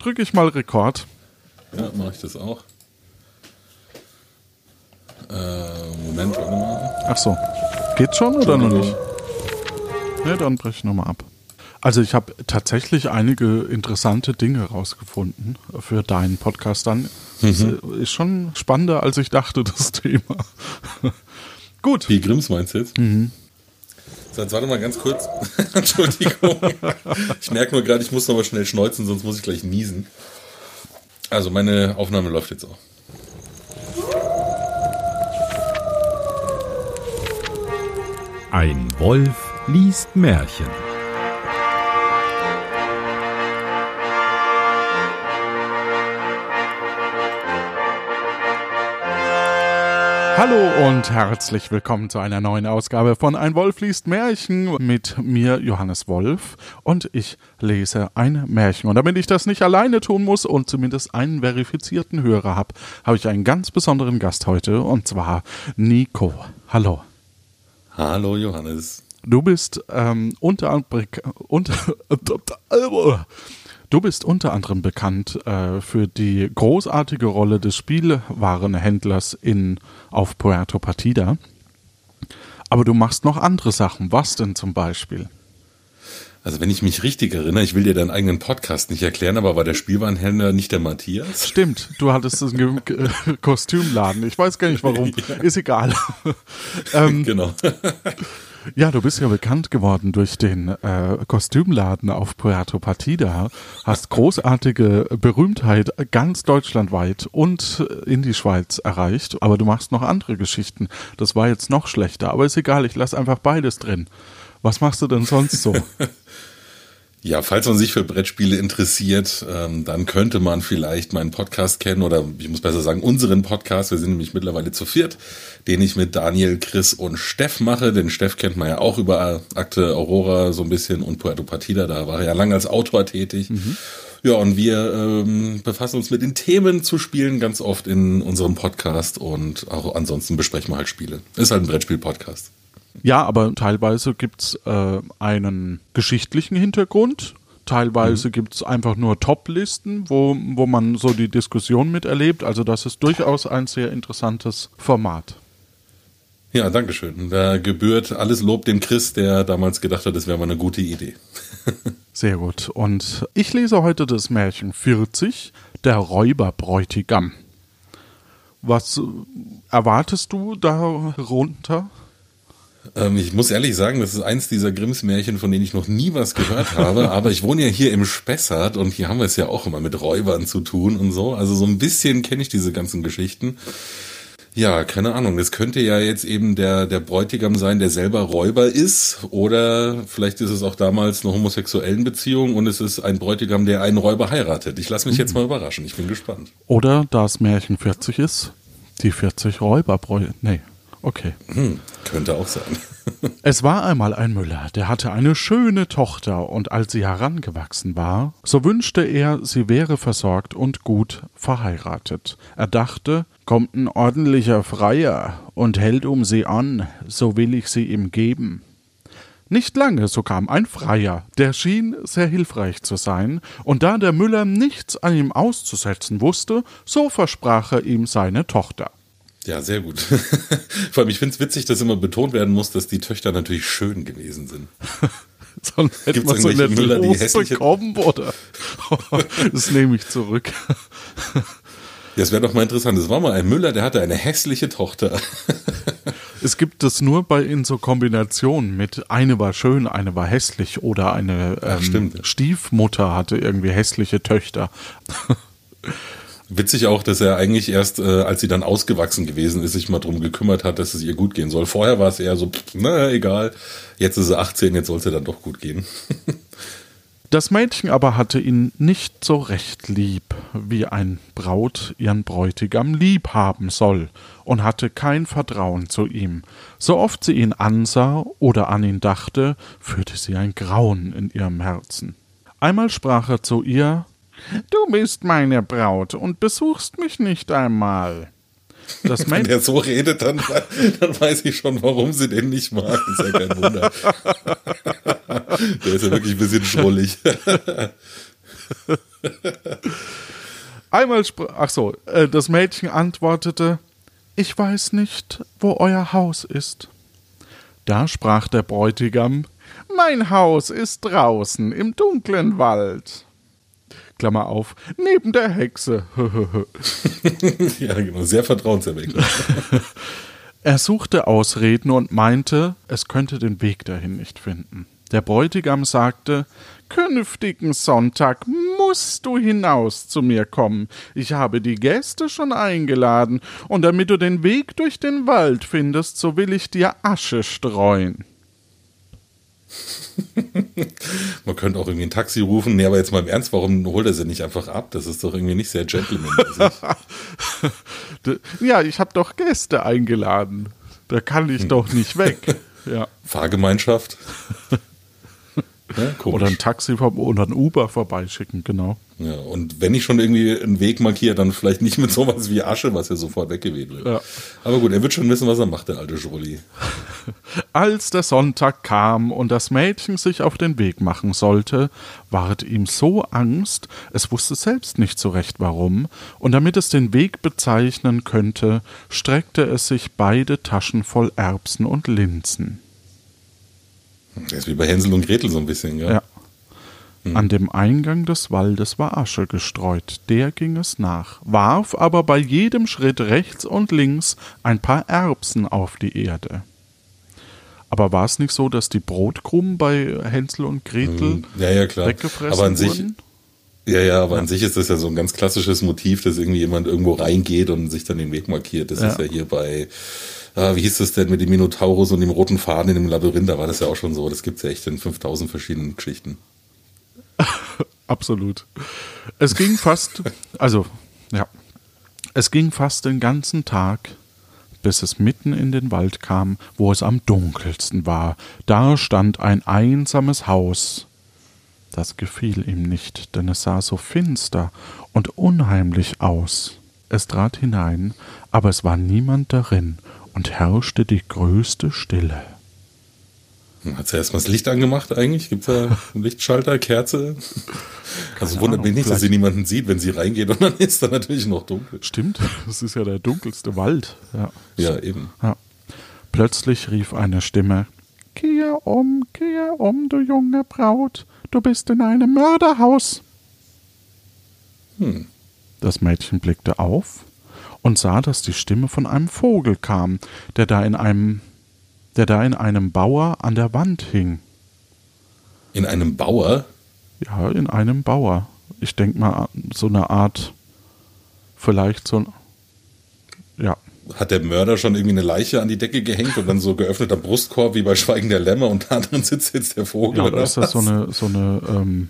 drücke ich mal Rekord. Ja, mache ich das auch. Äh, Moment, warte mal. Ach so. Geht's schon oder noch nicht? Ne, dann breche ich nochmal ab. Also ich habe tatsächlich einige interessante Dinge rausgefunden für deinen Podcast dann. Das ist schon spannender, als ich dachte, das Thema. Gut. Wie Grimms meinst du jetzt? Mhm. Jetzt warte mal ganz kurz. Entschuldigung. Ich merke nur gerade, ich muss noch schnell schneuzen, sonst muss ich gleich niesen. Also meine Aufnahme läuft jetzt auch. Ein Wolf liest Märchen. Hallo und herzlich willkommen zu einer neuen Ausgabe von Ein Wolf liest Märchen mit mir, Johannes Wolf. Und ich lese ein Märchen. Und damit ich das nicht alleine tun muss und zumindest einen verifizierten Hörer habe, habe ich einen ganz besonderen Gast heute und zwar Nico. Hallo. Hallo Johannes. Du bist ähm, unter, unter Du bist unter anderem bekannt äh, für die großartige Rolle des Spielwarenhändlers in auf Puerto Partida. Aber du machst noch andere Sachen. Was denn zum Beispiel? Also wenn ich mich richtig erinnere, ich will dir deinen eigenen Podcast nicht erklären, aber war der Spielwarenhändler nicht der Matthias? Stimmt, du hattest einen Kostümladen. Ich weiß gar nicht warum. Ist egal. ähm, genau. Ja, du bist ja bekannt geworden durch den äh, Kostümladen auf Puerto Partida, hast großartige Berühmtheit ganz deutschlandweit und in die Schweiz erreicht, aber du machst noch andere Geschichten. Das war jetzt noch schlechter, aber ist egal, ich lasse einfach beides drin. Was machst du denn sonst so? Ja, falls man sich für Brettspiele interessiert, ähm, dann könnte man vielleicht meinen Podcast kennen oder ich muss besser sagen, unseren Podcast. Wir sind nämlich mittlerweile zu viert, den ich mit Daniel, Chris und Steff mache. Den Steff kennt man ja auch über Akte Aurora so ein bisschen und Puerto Partida. Da war er ja lange als Autor tätig. Mhm. Ja, und wir ähm, befassen uns mit den Themen zu spielen ganz oft in unserem Podcast und auch ansonsten besprechen wir halt Spiele. Ist halt ein Brettspiel-Podcast. Ja, aber teilweise gibt's äh, einen geschichtlichen Hintergrund. Teilweise mhm. gibt's einfach nur Top-Listen, wo, wo man so die Diskussion miterlebt. Also das ist durchaus ein sehr interessantes Format. Ja, danke schön. Da gebührt alles Lob dem Chris, der damals gedacht hat, das wäre mal eine gute Idee. Sehr gut. Und ich lese heute das Märchen 40, der Räuberbräutigam. Was erwartest du darunter? Ähm, ich muss ehrlich sagen, das ist eins dieser Grimms Märchen, von denen ich noch nie was gehört habe. aber ich wohne ja hier im Spessart und hier haben wir es ja auch immer mit Räubern zu tun und so. Also so ein bisschen kenne ich diese ganzen Geschichten. Ja, keine Ahnung. Das könnte ja jetzt eben der, der Bräutigam sein, der selber Räuber ist. Oder vielleicht ist es auch damals eine homosexuellen Beziehung und es ist ein Bräutigam, der einen Räuber heiratet. Ich lasse mich jetzt mal überraschen. Ich bin gespannt. Oder da es Märchen 40 ist, die 40 Räuberbräutigam. Nee, Okay. Hm, könnte auch sein. es war einmal ein Müller, der hatte eine schöne Tochter, und als sie herangewachsen war, so wünschte er, sie wäre versorgt und gut verheiratet. Er dachte, kommt ein ordentlicher Freier und hält um sie an, so will ich sie ihm geben. Nicht lange, so kam ein Freier, der schien sehr hilfreich zu sein, und da der Müller nichts an ihm auszusetzen wusste, so versprach er ihm seine Tochter. Ja, sehr gut. Vor allem, ich finde es witzig, dass immer betont werden muss, dass die Töchter natürlich schön gewesen sind. Sonst hätte man so eine Müller, die hässliche bekommen, oder? das nehme ich zurück. Das wäre doch mal interessant. Es war mal ein Müller, der hatte eine hässliche Tochter. Es gibt das nur bei in so Kombinationen mit eine war schön, eine war hässlich oder eine ähm, Ach, Stiefmutter hatte irgendwie hässliche Töchter. Witzig auch, dass er eigentlich erst, äh, als sie dann ausgewachsen gewesen ist, sich mal drum gekümmert hat, dass es ihr gut gehen soll. Vorher war es eher so, na egal, jetzt ist sie 18, jetzt soll es ihr dann doch gut gehen. Das Mädchen aber hatte ihn nicht so recht lieb, wie ein Braut ihren Bräutigam lieb haben soll, und hatte kein Vertrauen zu ihm. So oft sie ihn ansah oder an ihn dachte, führte sie ein Grauen in ihrem Herzen. Einmal sprach er zu ihr Du bist meine Braut und besuchst mich nicht einmal. Das Wenn er so redet, dann, dann weiß ich schon, warum sie den nicht mag. ist ja kein Wunder. Der ist ja wirklich ein bisschen schrullig. Einmal sprach, ach so, äh, das Mädchen antwortete, ich weiß nicht, wo euer Haus ist. Da sprach der Bräutigam, mein Haus ist draußen im dunklen Wald. Klammer auf, neben der Hexe. ja, genau, sehr vertrauenserweckend. er suchte Ausreden und meinte, es könnte den Weg dahin nicht finden. Der Bräutigam sagte, Künftigen Sonntag musst du hinaus zu mir kommen. Ich habe die Gäste schon eingeladen, und damit du den Weg durch den Wald findest, so will ich dir Asche streuen. Man könnte auch irgendwie ein Taxi rufen. Nee, aber jetzt mal im Ernst, warum holt er sie nicht einfach ab? Das ist doch irgendwie nicht sehr gentlemanmäßig. ja, ich habe doch Gäste eingeladen. Da kann ich hm. doch nicht weg. Ja. Fahrgemeinschaft. Ja, oder ein Taxi oder ein Uber vorbeischicken, genau. Ja, und wenn ich schon irgendwie einen Weg markiere, dann vielleicht nicht mit sowas wie Asche, was ja sofort weggeweht wird. Ja. Aber gut, er wird schon wissen, was er macht, der alte Schrulli. Als der Sonntag kam und das Mädchen sich auf den Weg machen sollte, ward ihm so Angst, es wusste selbst nicht so recht warum, und damit es den Weg bezeichnen könnte, streckte es sich beide Taschen voll Erbsen und Linsen. Das ist wie bei Hänsel und Gretel so ein bisschen, ja. ja. Hm. An dem Eingang des Waldes war Asche gestreut, der ging es nach, warf aber bei jedem Schritt rechts und links ein paar Erbsen auf die Erde. Aber war es nicht so, dass die Brotkrumen bei Hänsel und Gretel hm. ja, ja, klar. weggefressen aber an sich, wurden? Ja, ja, aber ja. an sich ist das ja so ein ganz klassisches Motiv, dass irgendwie jemand irgendwo reingeht und sich dann den Weg markiert. Das ja. ist ja hier bei äh, wie hieß das denn mit dem Minotaurus und dem roten Faden in dem Labyrinth, da war das ja auch schon so. Das gibt es ja echt in 5000 verschiedenen Geschichten. Absolut. Es ging fast, also, ja, es ging fast den ganzen Tag, bis es mitten in den Wald kam, wo es am dunkelsten war. Da stand ein einsames Haus. Das gefiel ihm nicht, denn es sah so finster und unheimlich aus. Es trat hinein, aber es war niemand darin, und herrschte die größte Stille. Hat sie erstmal das Licht angemacht eigentlich? Gibt es da einen Lichtschalter, Kerze? also wundert mich nicht, dass sie niemanden sieht, wenn sie reingeht und dann ist da natürlich noch dunkel. Stimmt, das ist ja der dunkelste Wald. Ja, ja eben. Ja. Plötzlich rief eine Stimme: Kehr um, kehr um, du junge Braut, du bist in einem Mörderhaus. Hm. Das Mädchen blickte auf und sah, dass die Stimme von einem Vogel kam, der da in einem, der da in einem Bauer an der Wand hing. In einem Bauer? Ja, in einem Bauer. Ich denke mal, so eine Art, vielleicht so, ja. Hat der Mörder schon irgendwie eine Leiche an die Decke gehängt und dann so geöffneter Brustkorb wie bei Schweigen der Lämmer und da drin sitzt jetzt der Vogel? Ja, oder ist das so eine, so eine ähm,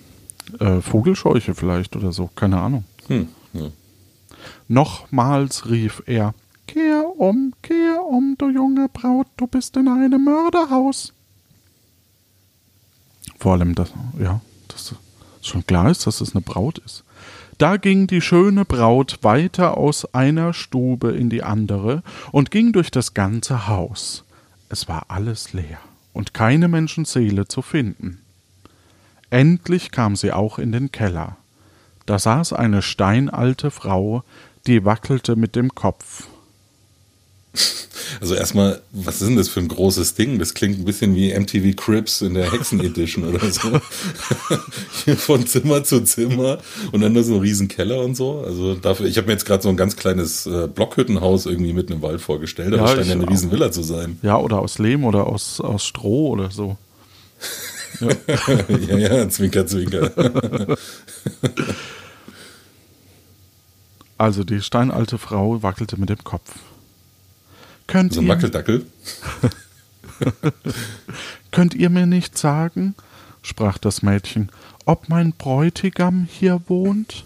äh, Vogelscheuche vielleicht oder so? Keine Ahnung. Hm, ja. Nochmals rief er Kehr um, kehr um, du junge Braut, du bist in einem Mörderhaus. Vor allem, dass, ja, dass schon klar ist, dass es eine Braut ist. Da ging die schöne Braut weiter aus einer Stube in die andere und ging durch das ganze Haus. Es war alles leer und keine Menschenseele zu finden. Endlich kam sie auch in den Keller. Da saß eine steinalte Frau, die wackelte mit dem Kopf. Also erstmal, was ist denn das für ein großes Ding? Das klingt ein bisschen wie MTV Crips in der Hexen Edition oder so. Von Zimmer zu Zimmer und dann da so ein riesen Keller und so. Also dafür, ich habe mir jetzt gerade so ein ganz kleines äh, Blockhüttenhaus irgendwie mitten im Wald vorgestellt, aber ja, scheint ja eine riesen Villa zu sein. Ja, oder aus Lehm oder aus, aus Stroh oder so. Ja, ja, ja Zwinker, Zwinker. Also die steinalte Frau wackelte mit dem Kopf. Könnt so ein Wackeldackel? Könnt ihr mir nicht sagen, sprach das Mädchen, ob mein Bräutigam hier wohnt?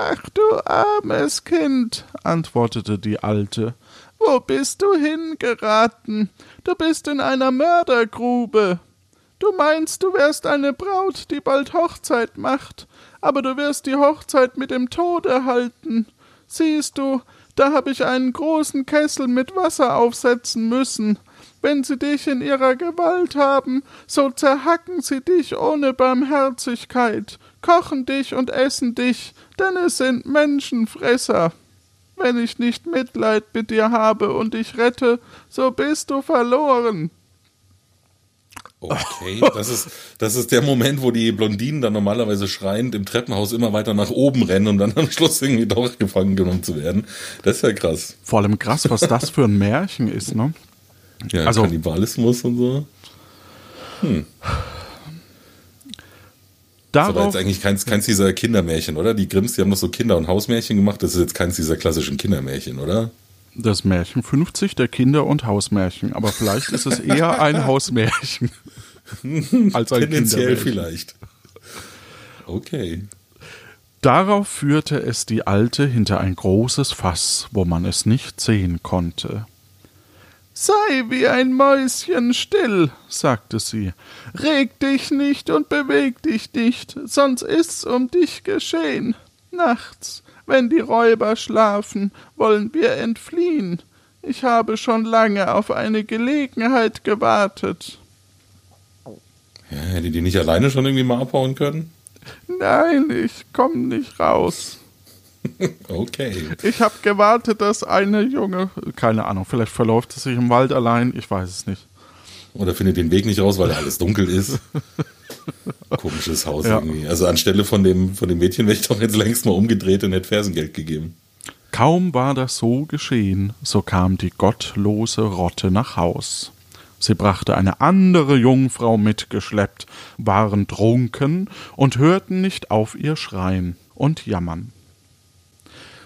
Ach du armes Kind, antwortete die Alte, wo bist du hingeraten? Du bist in einer Mördergrube. Du meinst, du wärst eine Braut, die bald Hochzeit macht, aber du wirst die Hochzeit mit dem Tod erhalten. Siehst du, da habe ich einen großen Kessel mit Wasser aufsetzen müssen. Wenn sie dich in ihrer Gewalt haben, so zerhacken sie dich ohne Barmherzigkeit, kochen dich und essen dich, denn es sind Menschenfresser. Wenn ich nicht Mitleid mit dir habe und dich rette, so bist du verloren. Okay, das ist, das ist der Moment, wo die Blondinen dann normalerweise schreiend im Treppenhaus immer weiter nach oben rennen, um dann am Schluss irgendwie doch gefangen genommen zu werden. Das ist ja krass. Vor allem krass, was das für ein Märchen ist, ne? Ja, Also- Kannibalismus und so. Das ist aber Darauf, jetzt eigentlich keins, keins dieser Kindermärchen, oder? Die Grimms, die haben noch so Kinder- und Hausmärchen gemacht. Das ist jetzt keins dieser klassischen Kindermärchen, oder? das Märchen 50 der Kinder- und Hausmärchen, aber vielleicht ist es eher ein Hausmärchen als ein Tendenziell vielleicht. Okay. Darauf führte es die Alte hinter ein großes Fass, wo man es nicht sehen konnte. Sei wie ein Mäuschen still, sagte sie. Reg dich nicht und beweg dich nicht, sonst ist's um dich geschehen. Nachts, wenn die Räuber schlafen, wollen wir entfliehen. Ich habe schon lange auf eine Gelegenheit gewartet. Ja, hätte die nicht alleine schon irgendwie mal abhauen können? Nein, ich komm nicht raus. Okay. Ich habe gewartet, dass eine Junge, keine Ahnung, vielleicht verläuft es sich im Wald allein, ich weiß es nicht. Oder findet den Weg nicht raus, weil da alles dunkel ist. Komisches Haus Ja. irgendwie. Also anstelle von dem, von dem Mädchen wäre ich doch jetzt längst mal umgedreht und hätte Fersengeld gegeben. Kaum war das so geschehen, so kam die gottlose Rotte nach Haus. Sie brachte eine andere Jungfrau mitgeschleppt, waren trunken und hörten nicht auf ihr Schreien und Jammern.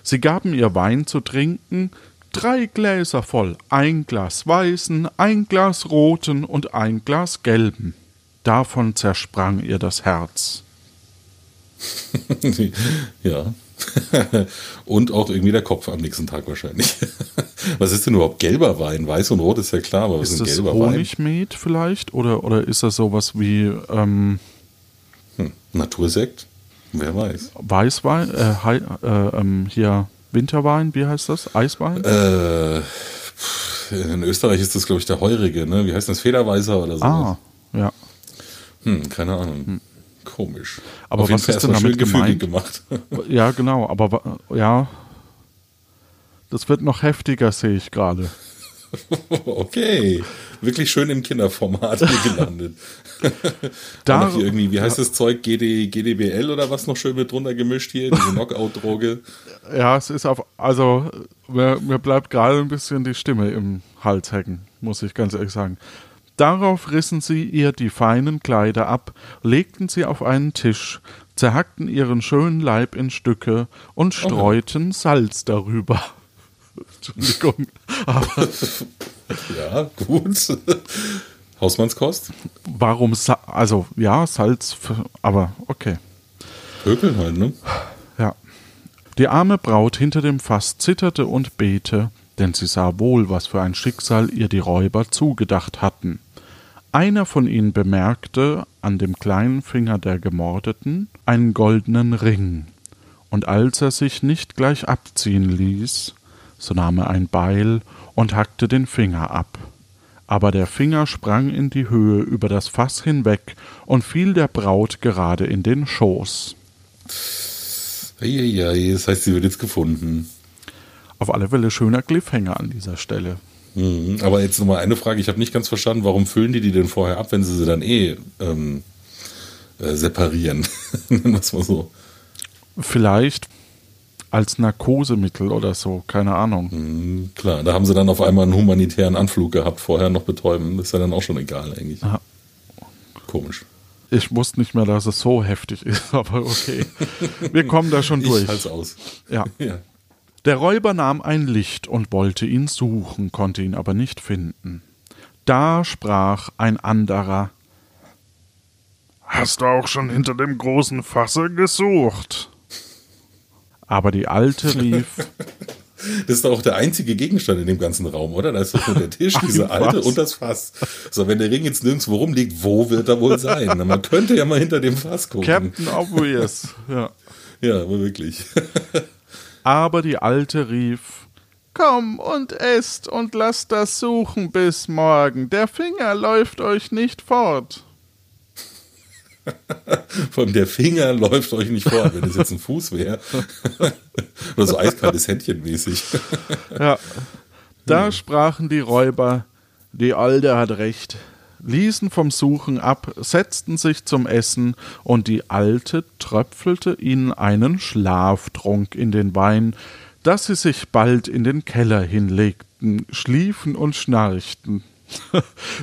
Sie gaben ihr Wein zu trinken, drei Gläser voll, ein Glas weißen, ein Glas roten und ein Glas gelben. Davon zersprang ihr das Herz. ja. und auch irgendwie der Kopf am nächsten Tag wahrscheinlich. was ist denn überhaupt gelber Wein? Weiß und rot ist ja klar, aber was Ist ein gelber Wein? Honigmet vielleicht? Oder, oder ist das sowas wie ähm, Hm. Natursekt? Wer weiß. Weißwein? Äh, Hei- äh, ähm, hier Winterwein, wie heißt das? Eiswein? Äh, in Österreich ist das, glaube ich, der Heurige, ne? Wie heißt das? Federweißer oder so? ah, ja. Hm, keine Ahnung. Komisch. Aber Auf jeden was Fall ist denn damit gemeint? gemacht. Ja, genau. Aber ja, das wird noch heftiger, sehe ich gerade. okay. Wirklich schön im Kinderformat hier gelandet. Da- noch hier irgendwie, wie heißt das Zeug? GD, GDBL oder was noch schön mit drunter gemischt hier? Diese Knockout-Droge. Ja, es ist auf, also mir, mir bleibt gerade ein bisschen die Stimme im Hals hängen, muss ich ganz ehrlich sagen. Darauf rissen sie ihr die feinen Kleider ab, legten sie auf einen Tisch, zerhackten ihren schönen Leib in Stücke und streuten Salz darüber. Entschuldigung, aber Ja, gut. Hausmannskost? warum, Sa also ja, Salz, aber okay. Pökeln halt, ne? Ja. Die arme Braut hinter dem Fass zitterte und bete, denn sie sah wohl, was für ein Schicksal ihr die Räuber zugedacht hatten. Einer von ihnen bemerkte an dem kleinen Finger der Gemordeten einen goldenen Ring, und als er sich nicht gleich abziehen ließ, so nahm er ein Beil und hackte den Finger ab. Aber der Finger sprang in die Höhe über das Fass hinweg und fiel der Braut gerade in den Schoß. Eieiei, das heißt, sie wird jetzt gefunden. Auf alle Fälle schöner Cliffhanger an dieser Stelle. Mhm. Aber jetzt nochmal eine Frage, ich habe nicht ganz verstanden, warum füllen die die denn vorher ab, wenn sie sie dann eh ähm, äh, separieren? Es mal so. Vielleicht als Narkosemittel oder so, keine Ahnung. Mhm, klar, da haben sie dann auf einmal einen humanitären Anflug gehabt, vorher noch betäuben. Das ist ja dann auch schon egal eigentlich. Aha. Komisch. Ich wusste nicht mehr, dass es so heftig ist, aber okay. Wir kommen da schon Ich durch. halt's aus. Ja. Ja. Der Räuber nahm ein Licht und wollte ihn suchen, konnte ihn aber nicht finden. Da sprach ein anderer Hast du auch schon hinter dem großen Fasse gesucht? Aber die Alte rief Das ist doch auch der einzige Gegenstand in dem ganzen Raum, oder? Da ist doch nur der Tisch, diese alte und das Fass. So, wenn der Ring jetzt nirgendwo rumliegt, wo wird er wohl sein? Man könnte ja mal hinter dem Fass gucken. Captain Obvious. Ja. Ja, aber wirklich. Aber die Alte rief Komm und esst und lasst das suchen bis morgen. Der Finger läuft euch nicht fort. Vor allem der Finger läuft euch nicht fort, wenn es jetzt ein Fuß wäre. Oder so eiskaltes Händchen mäßig. Ja. Da sprachen die Räuber, die Alte hat recht, ließen vom Suchen ab, setzten sich zum Essen, und die Alte tröpfelte ihnen einen Schlaftrunk in den Wein, dass sie sich bald in den Keller hinlegten, schliefen und schnarchten.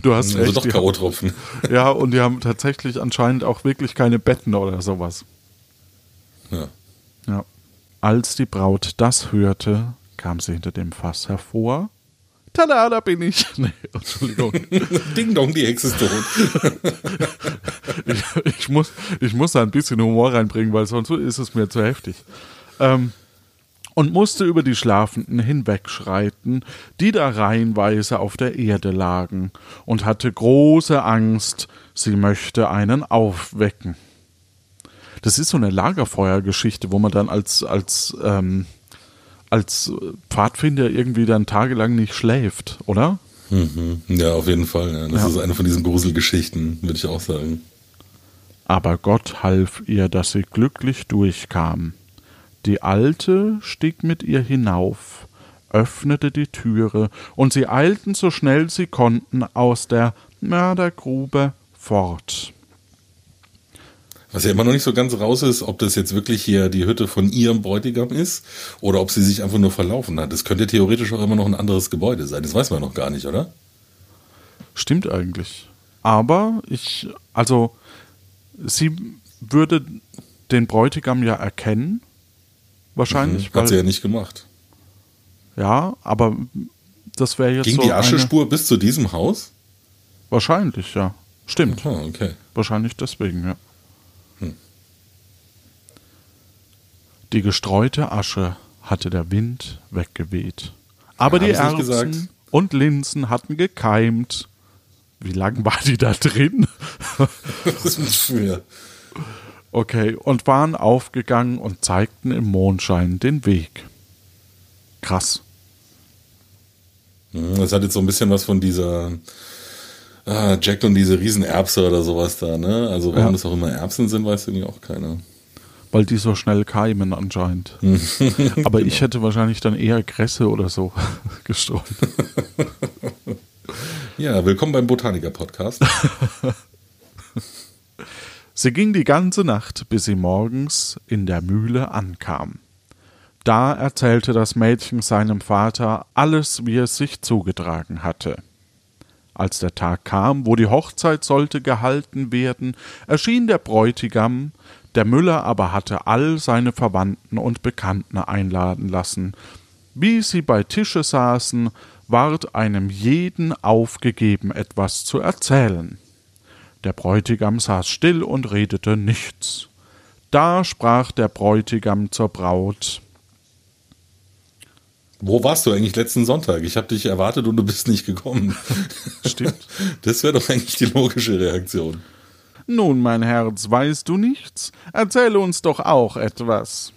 du hast Also recht. doch K.O.-Tropfen. ja, und die haben tatsächlich anscheinend auch wirklich keine Betten oder sowas. Ja. Ja. Als die Braut das hörte, kam sie hinter dem Fass hervor. Tada, da bin ich. Nee, Entschuldigung. Ding dong, die Hexe ist tot. ich, ich, muss, ich muss da ein bisschen Humor reinbringen, weil sonst ist es mir zu heftig. Ähm, und musste über die Schlafenden hinwegschreiten, die da reihenweise auf der Erde lagen, und hatte große Angst, sie möchte einen aufwecken. Das ist so eine Lagerfeuergeschichte, wo man dann als, als, ähm, als Pfadfinder irgendwie dann tagelang nicht schläft, oder? Mhm. Ja, auf jeden Fall. Ja. Das Ja. ist eine von diesen Gruselgeschichten, würde ich auch sagen. Aber Gott half ihr, dass sie glücklich durchkam. Die Alte stieg mit ihr hinauf, öffnete die Türe, und sie eilten so schnell sie konnten aus der Mördergrube fort. Was ja immer noch nicht so ganz raus ist, ob das jetzt wirklich hier die Hütte von ihrem Bräutigam ist oder ob sie sich einfach nur verlaufen hat. Das könnte theoretisch auch immer noch ein anderes Gebäude sein. Das weiß man noch gar nicht, oder? Stimmt eigentlich. Aber ich, also, sie würde den Bräutigam ja erkennen, wahrscheinlich, Hat sie ja nicht gemacht. ja, aber das wäre jetzt Ging so die eine, Aschespur bis zu diesem Haus? wahrscheinlich, ja. Stimmt. Aha, okay. Wahrscheinlich deswegen, ja. Die gestreute Asche hatte der Wind weggeweht. Aber Ja, die Erbsen und Linsen hatten gekeimt. Wie lang war die da drin? Das ist schwer. Okay, und waren aufgegangen und zeigten im Mondschein den Weg. Krass. Mhm, Das hat jetzt so ein bisschen was von dieser ah, Jack und diese Riesenerbse oder sowas da, ne? Also warum Ja. das auch immer Erbsen sind, weiß irgendwie auch keiner. Weil die so schnell keimen anscheinend. Aber ich hätte wahrscheinlich dann eher Kresse oder so gestreut. Ja, willkommen beim Botaniker-Podcast. Sie ging die ganze Nacht, bis sie morgens in der Mühle ankam. Da erzählte das Mädchen seinem Vater alles, wie es sich zugetragen hatte. Als der Tag kam, wo die Hochzeit sollte gehalten werden, erschien der Bräutigam, der Müller aber hatte all seine Verwandten und Bekannten einladen lassen. Wie sie bei Tische saßen, ward einem jeden aufgegeben, etwas zu erzählen. Der Bräutigam saß still und redete nichts. Da sprach der Bräutigam zur Braut Wo warst du eigentlich letzten Sonntag? Ich habe dich erwartet und du bist nicht gekommen. Stimmt. Das wäre doch eigentlich die logische Reaktion. Nun, mein Herz, weißt du nichts? Erzähle uns doch auch etwas.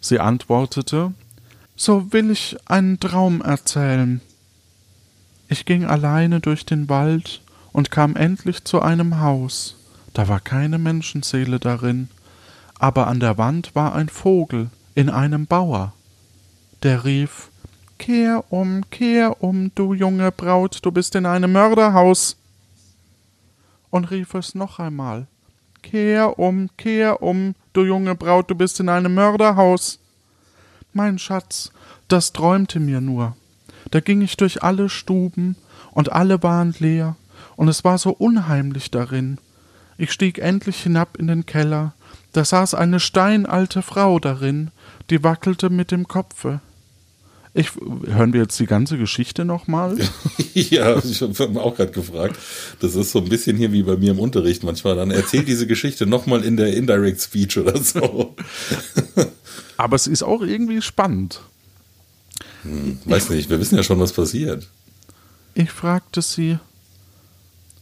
Sie antwortete So will ich einen Traum erzählen. Ich ging alleine durch den Wald und kam endlich zu einem Haus. Da war keine Menschenseele darin, aber an der Wand war ein Vogel in einem Bauer. Der rief Kehr um, kehr um, du junge Braut, du bist in einem Mörderhaus und rief es noch einmal. Kehr um, kehr um, du junge Braut, du bist in einem Mörderhaus. Mein Schatz, das träumte mir nur. Da ging ich durch alle Stuben, und alle waren leer, und es war so unheimlich darin. Ich stieg endlich hinab in den Keller, da saß eine steinalte Frau darin, die wackelte mit dem Kopfe. Ich, hören wir jetzt die ganze Geschichte nochmal? ja, ich habe mich auch gerade gefragt. Das ist so ein bisschen hier wie bei mir im Unterricht manchmal. Dann erzählt diese Geschichte nochmal in der Indirect Speech oder so. Aber es ist auch irgendwie spannend. Weiß nicht, wir wissen ja schon, was passiert. Ich fragte sie,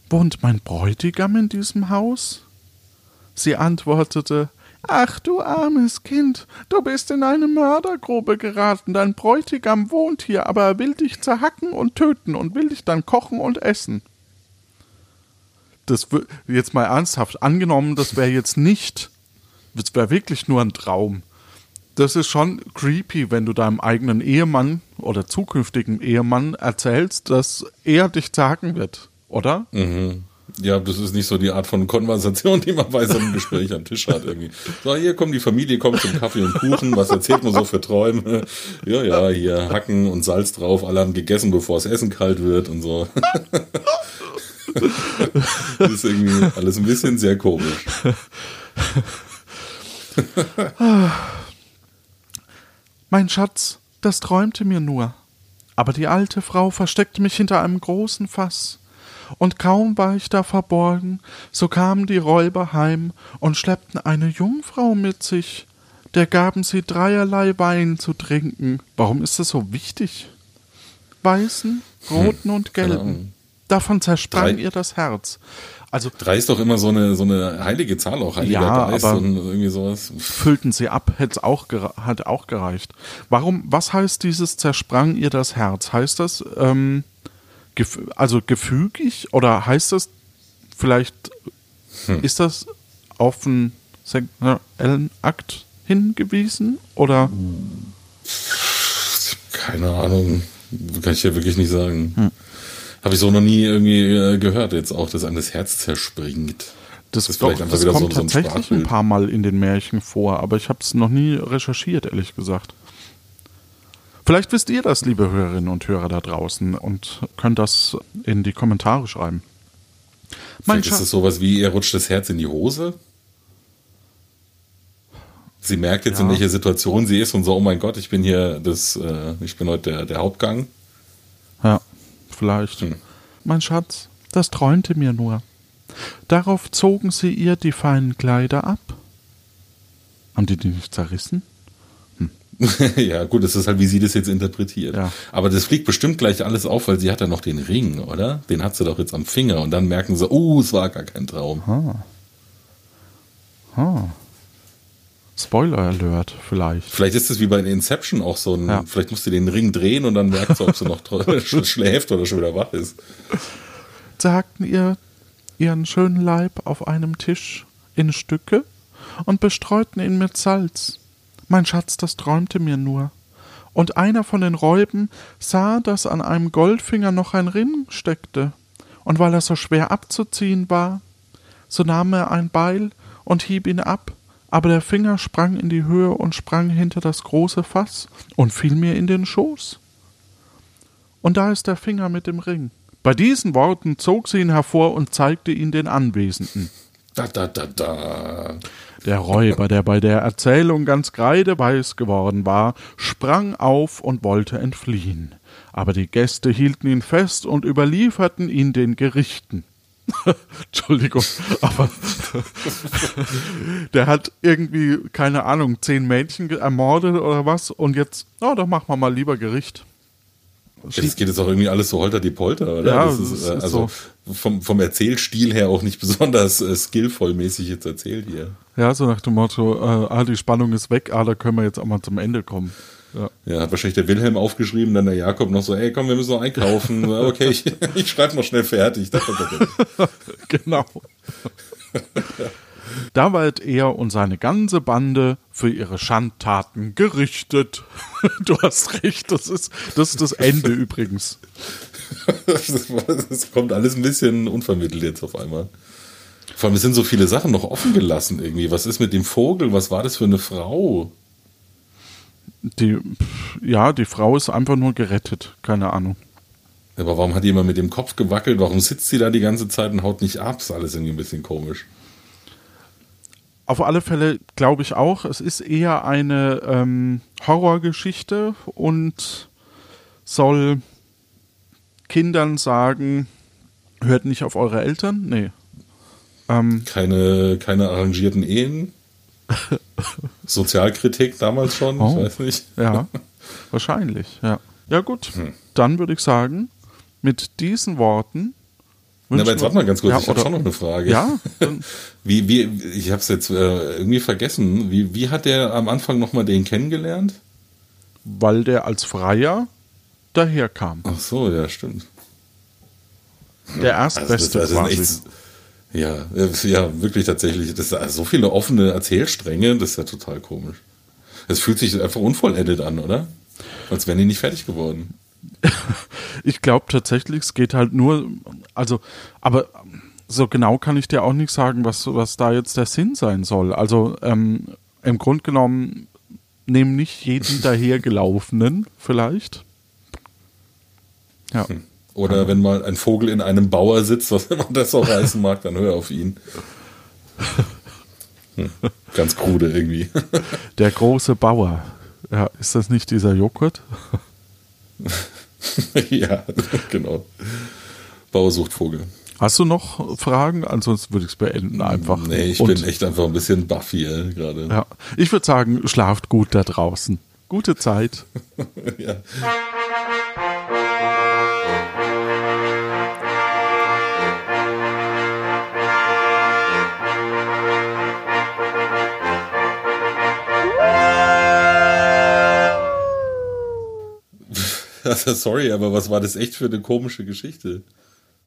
wohnt mein Bräutigam in diesem Haus? Sie antwortete, Ach du armes Kind, du bist in eine Mördergrube geraten. Dein Bräutigam wohnt hier, aber er will dich zerhacken und töten und will dich dann kochen und essen. Das jetzt mal ernsthaft angenommen, das wäre jetzt nicht, das wäre wirklich nur ein Traum. Das ist schon creepy, wenn du deinem eigenen Ehemann oder zukünftigen Ehemann erzählst, dass er dich zerhacken wird, oder? Mhm. Ja, das ist nicht so die Art von Konversation, die man bei so einem Gespräch am Tisch hat irgendwie. So, hier kommt die Familie, kommt zum Kaffee und Kuchen, was erzählt man so für Träume? Ja, ja, hier Hacken und Salz drauf, alle haben gegessen, bevor das Essen kalt wird und so. das ist irgendwie alles ein bisschen sehr komisch. Mein Schatz, das träumte mir nur. Aber die alte Frau versteckte mich hinter einem großen Fass und kaum war ich da verborgen, so kamen die Räuber heim und schleppten eine Jungfrau mit sich, der gaben sie dreierlei Wein zu trinken. Warum ist das so wichtig? Weißen, roten hm, und gelben. Davon zersprang Drei. ihr das Herz. Also drei ist doch immer so eine so eine heilige Zahl auch heiliger ja, Geist aber und irgendwie sowas. Füllten sie ab, hätte auch hat auch gereicht. Warum? Was heißt dieses zersprang ihr das Herz? Heißt das ähm, also gefügig oder heißt das vielleicht, hm. ist das auf einen sexuellen Akt hingewiesen oder? Keine Ahnung, kann ich ja wirklich nicht sagen. Hm. Habe ich so noch nie irgendwie äh, gehört, jetzt auch, dass einem das Herz zerspringt. Das, das, doch, das kommt so, tatsächlich so ein, ein paar Mal in den Märchen vor, aber ich habe es noch nie recherchiert, ehrlich gesagt. Vielleicht wisst ihr das, liebe Hörerinnen und Hörer da draußen, und könnt das in die Kommentare schreiben. Mein Vielleicht ist es sowas wie, ihr rutscht das Herz in die Hose? Sie merkt jetzt, ja. in welcher Situation sie ist und so, oh mein Gott, ich bin hier das, äh, ich bin heute der, der Hauptgang. Ja, vielleicht. Hm. Mein Schatz, das träumte mir nur. Darauf zogen sie ihr die feinen Kleider ab. Haben die die nicht zerrissen? ja, gut, das ist halt, wie sie das jetzt interpretiert. Ja. Aber das fliegt bestimmt gleich alles auf, weil sie hat ja noch den Ring, oder? Den hat sie doch jetzt am Finger und dann merken sie, oh, es war gar kein Traum. Ha. Ha. Spoiler Alert, vielleicht. Vielleicht ist es wie bei Inception auch so ein, ja. vielleicht musst du den Ring drehen und dann merkst du, ob sie noch schläft oder schon wieder wach ist. Sagten ihr ihren schönen Leib auf einem Tisch in Stücke und bestreuten ihn mit Salz. Mein Schatz, das träumte mir nur. Und einer von den Räuben sah, dass an einem Goldfinger noch ein Ring steckte, und weil er so schwer abzuziehen war, so nahm er ein Beil und hieb ihn ab, aber der Finger sprang in die Höhe und sprang hinter das große Fass und fiel mir in den Schoß. Und da ist der Finger mit dem Ring. Bei diesen Worten zog sie ihn hervor und zeigte ihn den Anwesenden. Da, da, da, da. Der Räuber, der bei der Erzählung ganz kreideweiß geworden war, sprang auf und wollte entfliehen. Aber die Gäste hielten ihn fest und überlieferten ihn den Gerichten. Entschuldigung, aber der hat irgendwie, keine Ahnung, zehn Mädchen ermordet oder was und jetzt, oh, doch machen wir mal lieber Gericht. Das geht jetzt auch irgendwie alles so holter die Polter, oder? Ja, das ist, ist also so. Vom, vom Erzählstil her auch nicht besonders äh, skillvoll mäßig jetzt erzählt hier. Ja, so nach dem Motto, äh, ah, die Spannung ist weg, ah, da können wir jetzt auch mal zum Ende kommen. Ja. ja, hat wahrscheinlich der Wilhelm aufgeschrieben, dann der Jakob noch so, ey, komm, wir müssen noch einkaufen. okay, ich, ich schreibe noch schnell fertig. genau. Da ward er und seine ganze Bande für ihre Schandtaten gerichtet. Du hast recht, das ist das, ist das Ende übrigens. Das, kommt alles ein bisschen unvermittelt jetzt auf einmal. Vor allem, es sind so viele Sachen noch offen gelassen irgendwie. Was ist mit dem Vogel? Was war das für eine Frau? Die, ja, die Frau ist einfach nur gerettet. Keine Ahnung. Aber warum hat die immer mit dem Kopf gewackelt? Warum sitzt sie da die ganze Zeit und haut nicht ab? Ist alles irgendwie ein bisschen komisch. Auf alle Fälle glaube ich auch, es ist eher eine ähm, Horrorgeschichte und soll Kindern sagen, hört nicht auf eure Eltern. Nee. Ähm, keine, keine arrangierten Ehen. Sozialkritik damals schon, oh, ich weiß nicht. Ja, wahrscheinlich, ja. Ja gut, hm. dann würde ich sagen, mit diesen Worten Na, aber jetzt warte mal ganz kurz, Ja, ich habe schon noch eine Frage. Ja, Wie, wie, ich habe es jetzt äh, irgendwie vergessen. Wie, wie hat der am Anfang nochmal den kennengelernt? weil der als Freier daherkam. Ach so, ja, stimmt. Der Also Erstbeste das, das quasi. echt, ja, äh, ja, wirklich tatsächlich. Das sind so viele offene Erzählstränge, das ist ja total komisch. Es fühlt sich einfach unvollendet an, oder? Als wären die nicht fertig geworden. Ich glaube tatsächlich, es geht halt nur, also, aber so genau kann ich dir auch nicht sagen, was, was da jetzt der Sinn sein soll. Also ähm, im Grunde genommen nehmen nicht jeden dahergelaufenen vielleicht. Ja. Oder wenn mal ein Vogel in einem Bauer sitzt, was immer das auch heißen mag, dann hör auf ihn. Hm, Ganz krude irgendwie. Der große Bauer. Ja, ist das nicht dieser Joghurt? ja, genau. Bauer sucht Vogel. Hast du noch Fragen? Ansonsten würde ich es beenden einfach. Nee, ich Und, bin echt einfach ein bisschen Buffy gerade. Ja, ich würde sagen, schlaft gut da draußen. Gute Zeit. ja. Also, sorry, aber was war das echt für eine komische Geschichte?